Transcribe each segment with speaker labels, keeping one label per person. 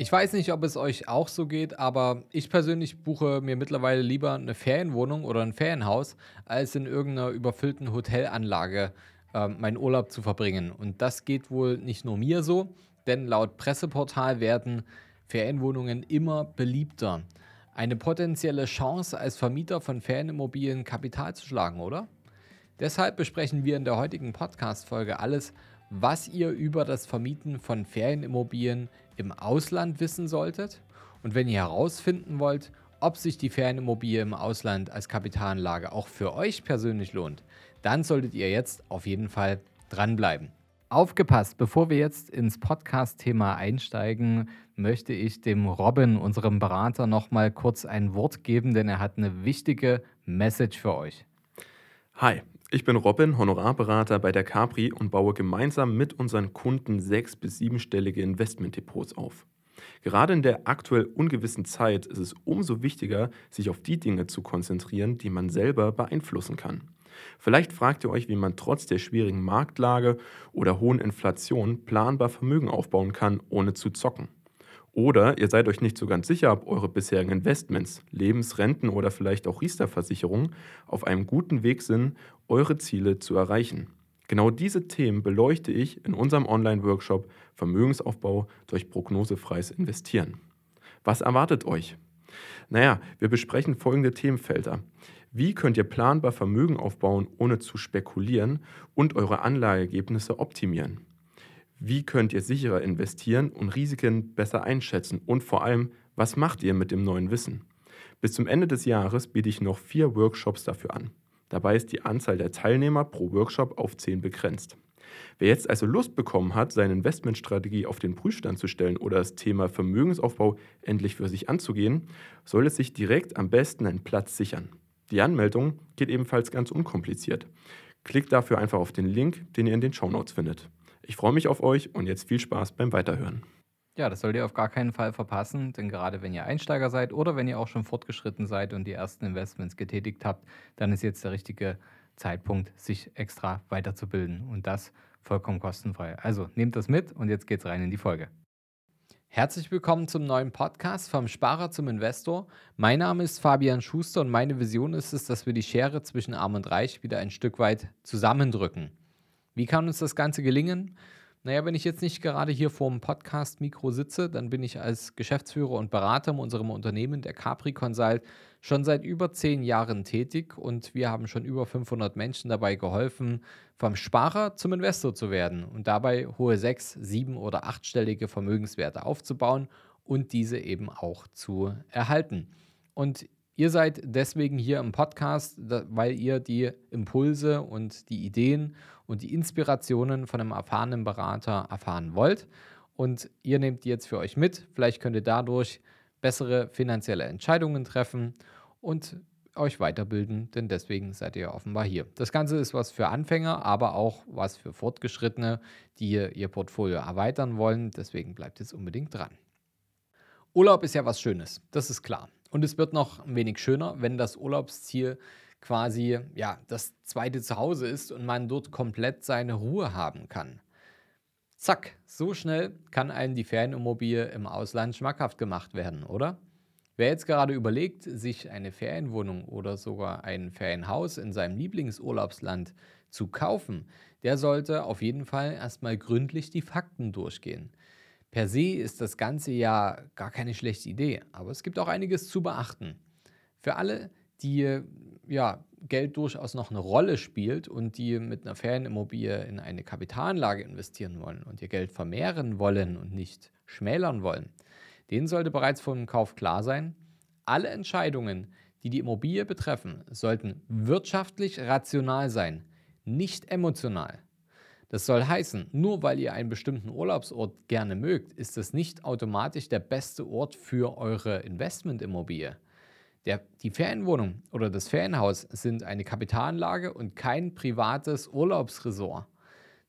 Speaker 1: Ich weiß nicht, ob es euch auch so geht, aber ich persönlich buche mir mittlerweile lieber eine Ferienwohnung oder ein Ferienhaus, als in irgendeiner überfüllten Hotelanlage äh, meinen Urlaub zu verbringen. Und das geht wohl nicht nur mir so, denn laut Presseportal werden Ferienwohnungen immer beliebter. Eine potenzielle Chance als Vermieter von Ferienimmobilien Kapital zu schlagen, oder? Deshalb besprechen wir in der heutigen Podcast-Folge alles, was ihr über das Vermieten von Ferienimmobilien im Ausland wissen solltet. Und wenn ihr herausfinden wollt, ob sich die Ferienimmobilie im Ausland als Kapitalanlage auch für euch persönlich lohnt, dann solltet ihr jetzt auf jeden Fall dranbleiben. Aufgepasst, bevor wir jetzt ins Podcast-Thema einsteigen, möchte ich dem Robin, unserem Berater, nochmal kurz ein Wort geben, denn er hat eine wichtige Message für euch.
Speaker 2: Hi, ich bin Robin, Honorarberater bei der Capri und baue gemeinsam mit unseren Kunden sechs- bis siebenstellige Investmentdepots auf. Gerade in der aktuell ungewissen Zeit ist es umso wichtiger, sich auf die Dinge zu konzentrieren, die man selber beeinflussen kann. Vielleicht fragt ihr euch, wie man trotz der schwierigen Marktlage oder hohen Inflation planbar Vermögen aufbauen kann, ohne zu zocken. Oder ihr seid euch nicht so ganz sicher, ob eure bisherigen Investments, Lebensrenten oder vielleicht auch Riester-Versicherungen auf einem guten Weg sind, eure Ziele zu erreichen. Genau diese Themen beleuchte ich in unserem Online-Workshop Vermögensaufbau durch prognosefreies Investieren. Was erwartet euch? Naja, wir besprechen folgende Themenfelder. Wie könnt ihr planbar Vermögen aufbauen, ohne zu spekulieren und eure Anlageergebnisse optimieren? Wie könnt ihr sicherer investieren und Risiken besser einschätzen? Und vor allem, was macht ihr mit dem neuen Wissen? Bis zum Ende des Jahres biete ich noch vier Workshops dafür an. Dabei ist die Anzahl der Teilnehmer pro Workshop auf zehn begrenzt. Wer jetzt also Lust bekommen hat, seine Investmentstrategie auf den Prüfstand zu stellen oder das Thema Vermögensaufbau endlich für sich anzugehen, soll es sich direkt am besten einen Platz sichern. Die Anmeldung geht ebenfalls ganz unkompliziert. Klickt dafür einfach auf den Link, den ihr in den Show Notes findet. Ich freue mich auf euch und jetzt viel Spaß beim Weiterhören.
Speaker 1: Ja, das solltet ihr auf gar keinen Fall verpassen, denn gerade wenn ihr Einsteiger seid oder wenn ihr auch schon fortgeschritten seid und die ersten Investments getätigt habt, dann ist jetzt der richtige Zeitpunkt, sich extra weiterzubilden und das vollkommen kostenfrei. Also nehmt das mit und jetzt geht's rein in die Folge. Herzlich willkommen zum neuen Podcast vom Sparer zum Investor. Mein Name ist Fabian Schuster und meine Vision ist es, dass wir die Schere zwischen Arm und Reich wieder ein Stück weit zusammendrücken. Wie kann uns das Ganze gelingen? Naja, wenn ich jetzt nicht gerade hier vor dem Podcast-Mikro sitze, dann bin ich als Geschäftsführer und Berater in unserem Unternehmen, der Capri Consult, schon seit über zehn Jahren tätig und wir haben schon über 500 Menschen dabei geholfen, vom Sparer zum Investor zu werden und dabei hohe sechs-, sieben- oder achtstellige Vermögenswerte aufzubauen und diese eben auch zu erhalten. Und Ihr seid deswegen hier im Podcast, weil ihr die Impulse und die Ideen und die Inspirationen von einem erfahrenen Berater erfahren wollt. Und ihr nehmt die jetzt für euch mit. Vielleicht könnt ihr dadurch bessere finanzielle Entscheidungen treffen und euch weiterbilden, denn deswegen seid ihr offenbar hier. Das Ganze ist was für Anfänger, aber auch was für Fortgeschrittene, die ihr Portfolio erweitern wollen. Deswegen bleibt jetzt unbedingt dran. Urlaub ist ja was Schönes, das ist klar. Und es wird noch ein wenig schöner, wenn das Urlaubsziel quasi ja, das zweite Zuhause ist und man dort komplett seine Ruhe haben kann. Zack, so schnell kann einem die Ferienimmobilie im Ausland schmackhaft gemacht werden, oder? Wer jetzt gerade überlegt, sich eine Ferienwohnung oder sogar ein Ferienhaus in seinem Lieblingsurlaubsland zu kaufen, der sollte auf jeden Fall erstmal gründlich die Fakten durchgehen. Per se ist das Ganze ja gar keine schlechte Idee, aber es gibt auch einiges zu beachten. Für alle, die ja, Geld durchaus noch eine Rolle spielt und die mit einer Ferienimmobilie in eine Kapitalanlage investieren wollen und ihr Geld vermehren wollen und nicht schmälern wollen, denen sollte bereits vor dem Kauf klar sein, alle Entscheidungen, die die Immobilie betreffen, sollten wirtschaftlich rational sein, nicht emotional. Das soll heißen, nur weil ihr einen bestimmten Urlaubsort gerne mögt, ist es nicht automatisch der beste Ort für eure Investmentimmobilie. Der, die Ferienwohnung oder das Ferienhaus sind eine Kapitalanlage und kein privates Urlaubsresort.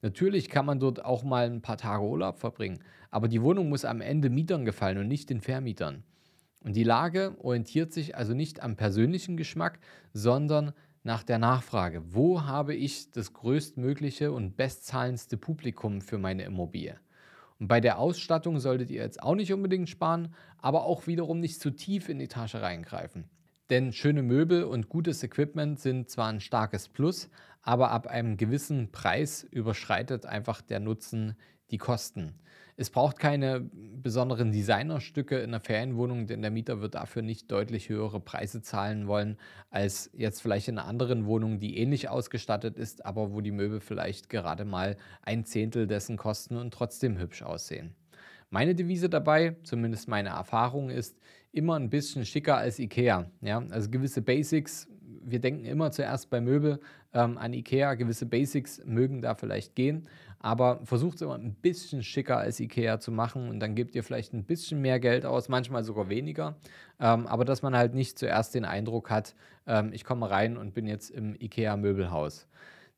Speaker 1: Natürlich kann man dort auch mal ein paar Tage Urlaub verbringen, aber die Wohnung muss am Ende Mietern gefallen und nicht den Vermietern. Und die Lage orientiert sich also nicht am persönlichen Geschmack, sondern nach der Nachfrage. Wo habe ich das größtmögliche und bestzahlendste Publikum für meine Immobilie? Und bei der Ausstattung solltet ihr jetzt auch nicht unbedingt sparen, aber auch wiederum nicht zu tief in die Tasche reingreifen. Denn schöne Möbel und gutes Equipment sind zwar ein starkes Plus, aber ab einem gewissen Preis überschreitet einfach der Nutzen die Kosten. Es braucht keine besonderen Designerstücke in der Ferienwohnung, denn der Mieter wird dafür nicht deutlich höhere Preise zahlen wollen als jetzt vielleicht in einer anderen Wohnung, die ähnlich ausgestattet ist, aber wo die Möbel vielleicht gerade mal ein Zehntel dessen kosten und trotzdem hübsch aussehen. Meine Devise dabei, zumindest meine Erfahrung, ist immer ein bisschen schicker als IKEA. Ja? Also gewisse Basics wir denken immer zuerst bei Möbel ähm, an Ikea. Gewisse Basics mögen da vielleicht gehen, aber versucht es immer ein bisschen schicker als Ikea zu machen und dann gebt ihr vielleicht ein bisschen mehr Geld aus, manchmal sogar weniger. Ähm, aber dass man halt nicht zuerst den Eindruck hat, ähm, ich komme rein und bin jetzt im Ikea-Möbelhaus.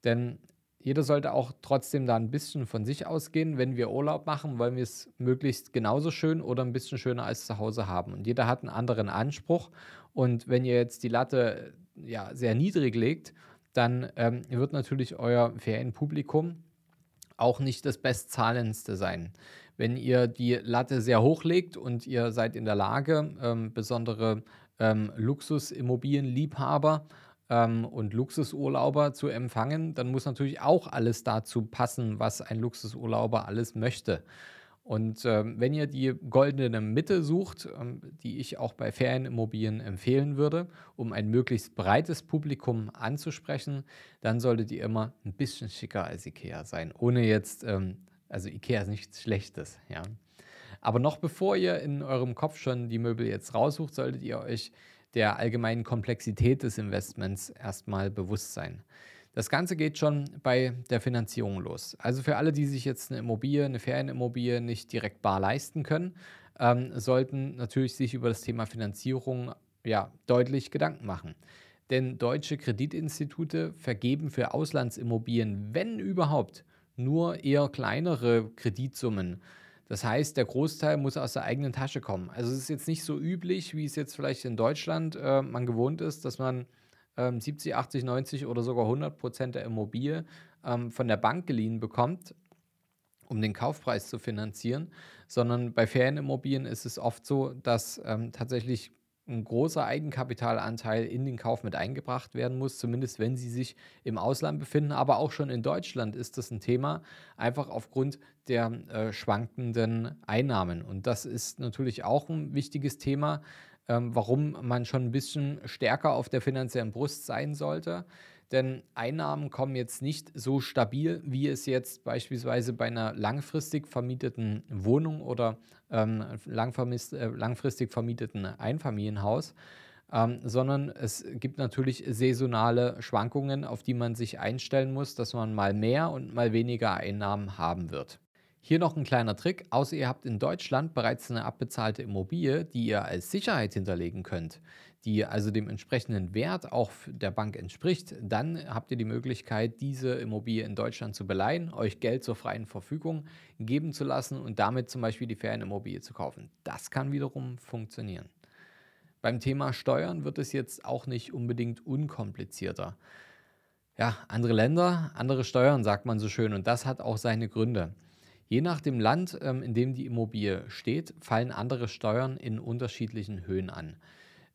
Speaker 1: Denn jeder sollte auch trotzdem da ein bisschen von sich ausgehen. Wenn wir Urlaub machen, wollen wir es möglichst genauso schön oder ein bisschen schöner als zu Hause haben. Und jeder hat einen anderen Anspruch. Und wenn ihr jetzt die Latte ja, sehr niedrig legt, dann ähm, wird natürlich euer Ferienpublikum auch nicht das bestzahlendste sein. Wenn ihr die Latte sehr hoch legt und ihr seid in der Lage, ähm, besondere ähm, Luxusimmobilienliebhaber ähm, und Luxusurlauber zu empfangen, dann muss natürlich auch alles dazu passen, was ein Luxusurlauber alles möchte. Und ähm, wenn ihr die goldene Mitte sucht, ähm, die ich auch bei Ferienimmobilien empfehlen würde, um ein möglichst breites Publikum anzusprechen, dann solltet ihr immer ein bisschen schicker als IKEA sein. Ohne jetzt, ähm, also IKEA ist nichts Schlechtes, ja. Aber noch bevor ihr in eurem Kopf schon die Möbel jetzt raussucht, solltet ihr euch der allgemeinen Komplexität des Investments erstmal bewusst sein. Das Ganze geht schon bei der Finanzierung los. Also für alle, die sich jetzt eine Immobilie, eine Ferienimmobilie nicht direkt bar leisten können, ähm, sollten natürlich sich über das Thema Finanzierung ja, deutlich Gedanken machen. Denn deutsche Kreditinstitute vergeben für Auslandsimmobilien, wenn überhaupt, nur eher kleinere Kreditsummen. Das heißt, der Großteil muss aus der eigenen Tasche kommen. Also es ist jetzt nicht so üblich, wie es jetzt vielleicht in Deutschland äh, man gewohnt ist, dass man 70, 80, 90 oder sogar 100 Prozent der Immobilie ähm, von der Bank geliehen bekommt, um den Kaufpreis zu finanzieren, sondern bei Ferienimmobilien ist es oft so, dass ähm, tatsächlich ein großer Eigenkapitalanteil in den Kauf mit eingebracht werden muss, zumindest wenn sie sich im Ausland befinden. Aber auch schon in Deutschland ist das ein Thema, einfach aufgrund der äh, schwankenden Einnahmen. Und das ist natürlich auch ein wichtiges Thema, ähm, warum man schon ein bisschen stärker auf der finanziellen Brust sein sollte. Denn Einnahmen kommen jetzt nicht so stabil, wie es jetzt beispielsweise bei einer langfristig vermieteten Wohnung oder ähm, äh, langfristig vermieteten Einfamilienhaus, ähm, sondern es gibt natürlich saisonale Schwankungen, auf die man sich einstellen muss, dass man mal mehr und mal weniger Einnahmen haben wird. Hier noch ein kleiner Trick, außer ihr habt in Deutschland bereits eine abbezahlte Immobilie, die ihr als Sicherheit hinterlegen könnt, die also dem entsprechenden Wert auch der Bank entspricht, dann habt ihr die Möglichkeit, diese Immobilie in Deutschland zu beleihen, euch Geld zur freien Verfügung geben zu lassen und damit zum Beispiel die Ferienimmobilie zu kaufen. Das kann wiederum funktionieren. Beim Thema Steuern wird es jetzt auch nicht unbedingt unkomplizierter. Ja, andere Länder, andere Steuern, sagt man so schön, und das hat auch seine Gründe. Je nach dem Land, ähm, in dem die Immobilie steht, fallen andere Steuern in unterschiedlichen Höhen an.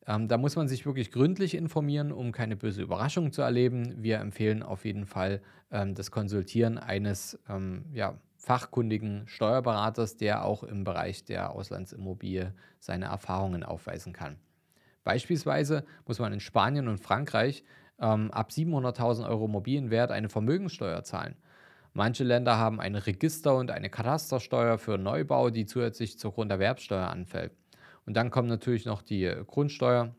Speaker 1: Ähm, da muss man sich wirklich gründlich informieren, um keine böse Überraschung zu erleben. Wir empfehlen auf jeden Fall ähm, das Konsultieren eines ja, fachkundigen Steuerberaters, der auch im Bereich der Auslandsimmobilie seine Erfahrungen aufweisen kann. Beispielsweise muss man in Spanien und Frankreich ab 700.000 Euro Immobilienwert eine Vermögenssteuer zahlen. Manche Länder haben ein Register und eine Katastersteuer für Neubau, die zusätzlich zur Grunderwerbsteuer anfällt. Und dann kommt natürlich noch die Grundsteuer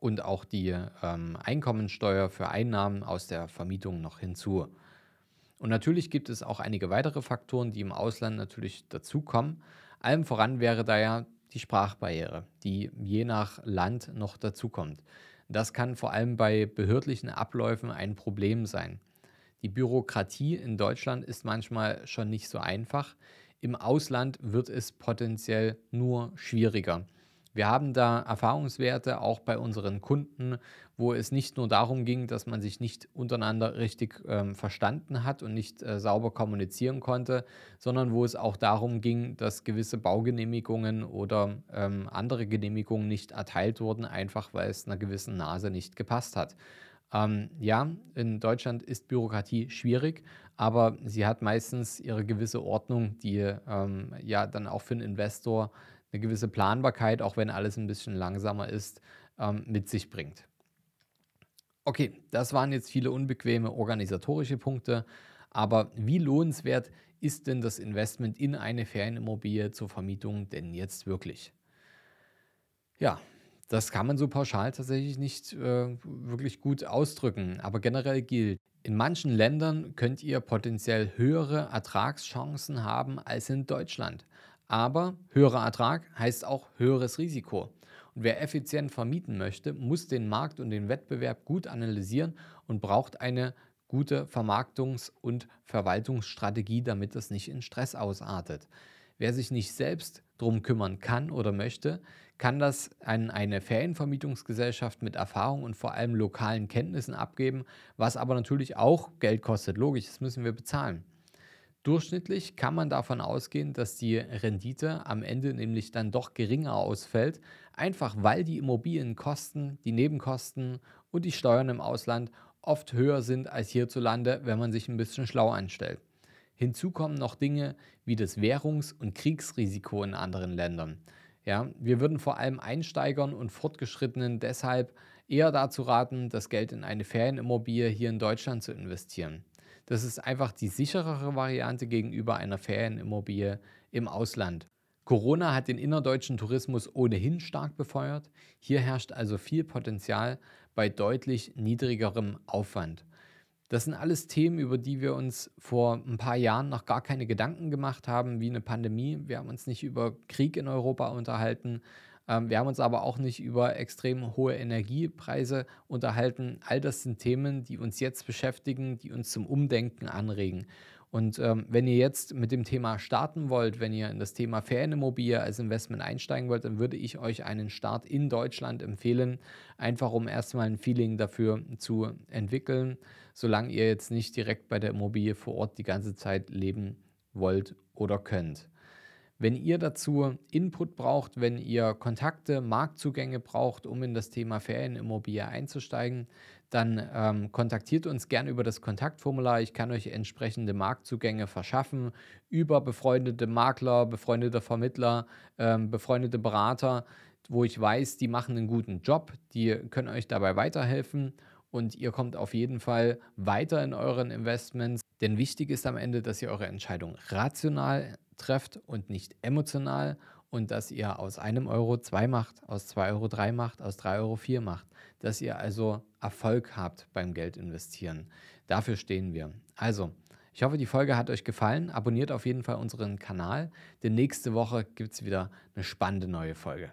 Speaker 1: und auch die ähm, Einkommensteuer für Einnahmen aus der Vermietung noch hinzu. Und natürlich gibt es auch einige weitere Faktoren, die im Ausland natürlich dazukommen. Allem voran wäre da ja die Sprachbarriere, die je nach Land noch dazukommt. Das kann vor allem bei behördlichen Abläufen ein Problem sein. Die Bürokratie in Deutschland ist manchmal schon nicht so einfach. Im Ausland wird es potenziell nur schwieriger. Wir haben da Erfahrungswerte auch bei unseren Kunden, wo es nicht nur darum ging, dass man sich nicht untereinander richtig ähm, verstanden hat und nicht äh, sauber kommunizieren konnte, sondern wo es auch darum ging, dass gewisse Baugenehmigungen oder ähm, andere Genehmigungen nicht erteilt wurden, einfach weil es einer gewissen Nase nicht gepasst hat. Ähm, ja, in Deutschland ist Bürokratie schwierig, aber sie hat meistens ihre gewisse Ordnung, die ähm, ja dann auch für einen Investor eine gewisse Planbarkeit, auch wenn alles ein bisschen langsamer ist, ähm, mit sich bringt. Okay, das waren jetzt viele unbequeme organisatorische Punkte, aber wie lohnenswert ist denn das Investment in eine Ferienimmobilie zur Vermietung denn jetzt wirklich? Ja, das kann man so pauschal tatsächlich nicht äh, wirklich gut ausdrücken, aber generell gilt, in manchen Ländern könnt ihr potenziell höhere Ertragschancen haben als in Deutschland. Aber höherer Ertrag heißt auch höheres Risiko. Und wer effizient vermieten möchte, muss den Markt und den Wettbewerb gut analysieren und braucht eine gute Vermarktungs- und Verwaltungsstrategie, damit das nicht in Stress ausartet. Wer sich nicht selbst darum kümmern kann oder möchte, kann das an eine Ferienvermietungsgesellschaft mit Erfahrung und vor allem lokalen Kenntnissen abgeben, was aber natürlich auch Geld kostet. Logisch, das müssen wir bezahlen. Durchschnittlich kann man davon ausgehen, dass die Rendite am Ende nämlich dann doch geringer ausfällt, einfach weil die Immobilienkosten, die Nebenkosten und die Steuern im Ausland oft höher sind als hierzulande, wenn man sich ein bisschen schlau anstellt. Hinzu kommen noch Dinge wie das Währungs- und Kriegsrisiko in anderen Ländern. Ja, wir würden vor allem Einsteigern und Fortgeschrittenen deshalb eher dazu raten, das Geld in eine Ferienimmobilie hier in Deutschland zu investieren. Das ist einfach die sicherere Variante gegenüber einer Ferienimmobilie im Ausland. Corona hat den innerdeutschen Tourismus ohnehin stark befeuert. Hier herrscht also viel Potenzial bei deutlich niedrigerem Aufwand. Das sind alles Themen, über die wir uns vor ein paar Jahren noch gar keine Gedanken gemacht haben, wie eine Pandemie. Wir haben uns nicht über Krieg in Europa unterhalten. Ähm, wir haben uns aber auch nicht über extrem hohe Energiepreise unterhalten. All das sind Themen, die uns jetzt beschäftigen, die uns zum Umdenken anregen. Und ähm, wenn ihr jetzt mit dem Thema starten wollt, wenn ihr in das Thema Ferienimmobilie als Investment einsteigen wollt, dann würde ich euch einen Start in Deutschland empfehlen, einfach um erstmal ein Feeling dafür zu entwickeln, solange ihr jetzt nicht direkt bei der Immobilie vor Ort die ganze Zeit leben wollt oder könnt. Wenn ihr dazu Input braucht, wenn ihr Kontakte, Marktzugänge braucht, um in das Thema Ferienimmobilie einzusteigen, dann ähm, kontaktiert uns gerne über das Kontaktformular. Ich kann euch entsprechende Marktzugänge verschaffen über befreundete Makler, befreundete Vermittler, ähm, befreundete Berater, wo ich weiß, die machen einen guten Job, die können euch dabei weiterhelfen und ihr kommt auf jeden Fall weiter in euren Investments. Denn wichtig ist am Ende, dass ihr eure Entscheidung rational trefft und nicht emotional und dass ihr aus einem Euro zwei macht, aus zwei Euro drei macht, aus drei Euro vier macht. Dass ihr also Erfolg habt beim Geld investieren. Dafür stehen wir. Also, ich hoffe, die Folge hat euch gefallen. Abonniert auf jeden Fall unseren Kanal, denn nächste Woche gibt es wieder eine spannende neue Folge.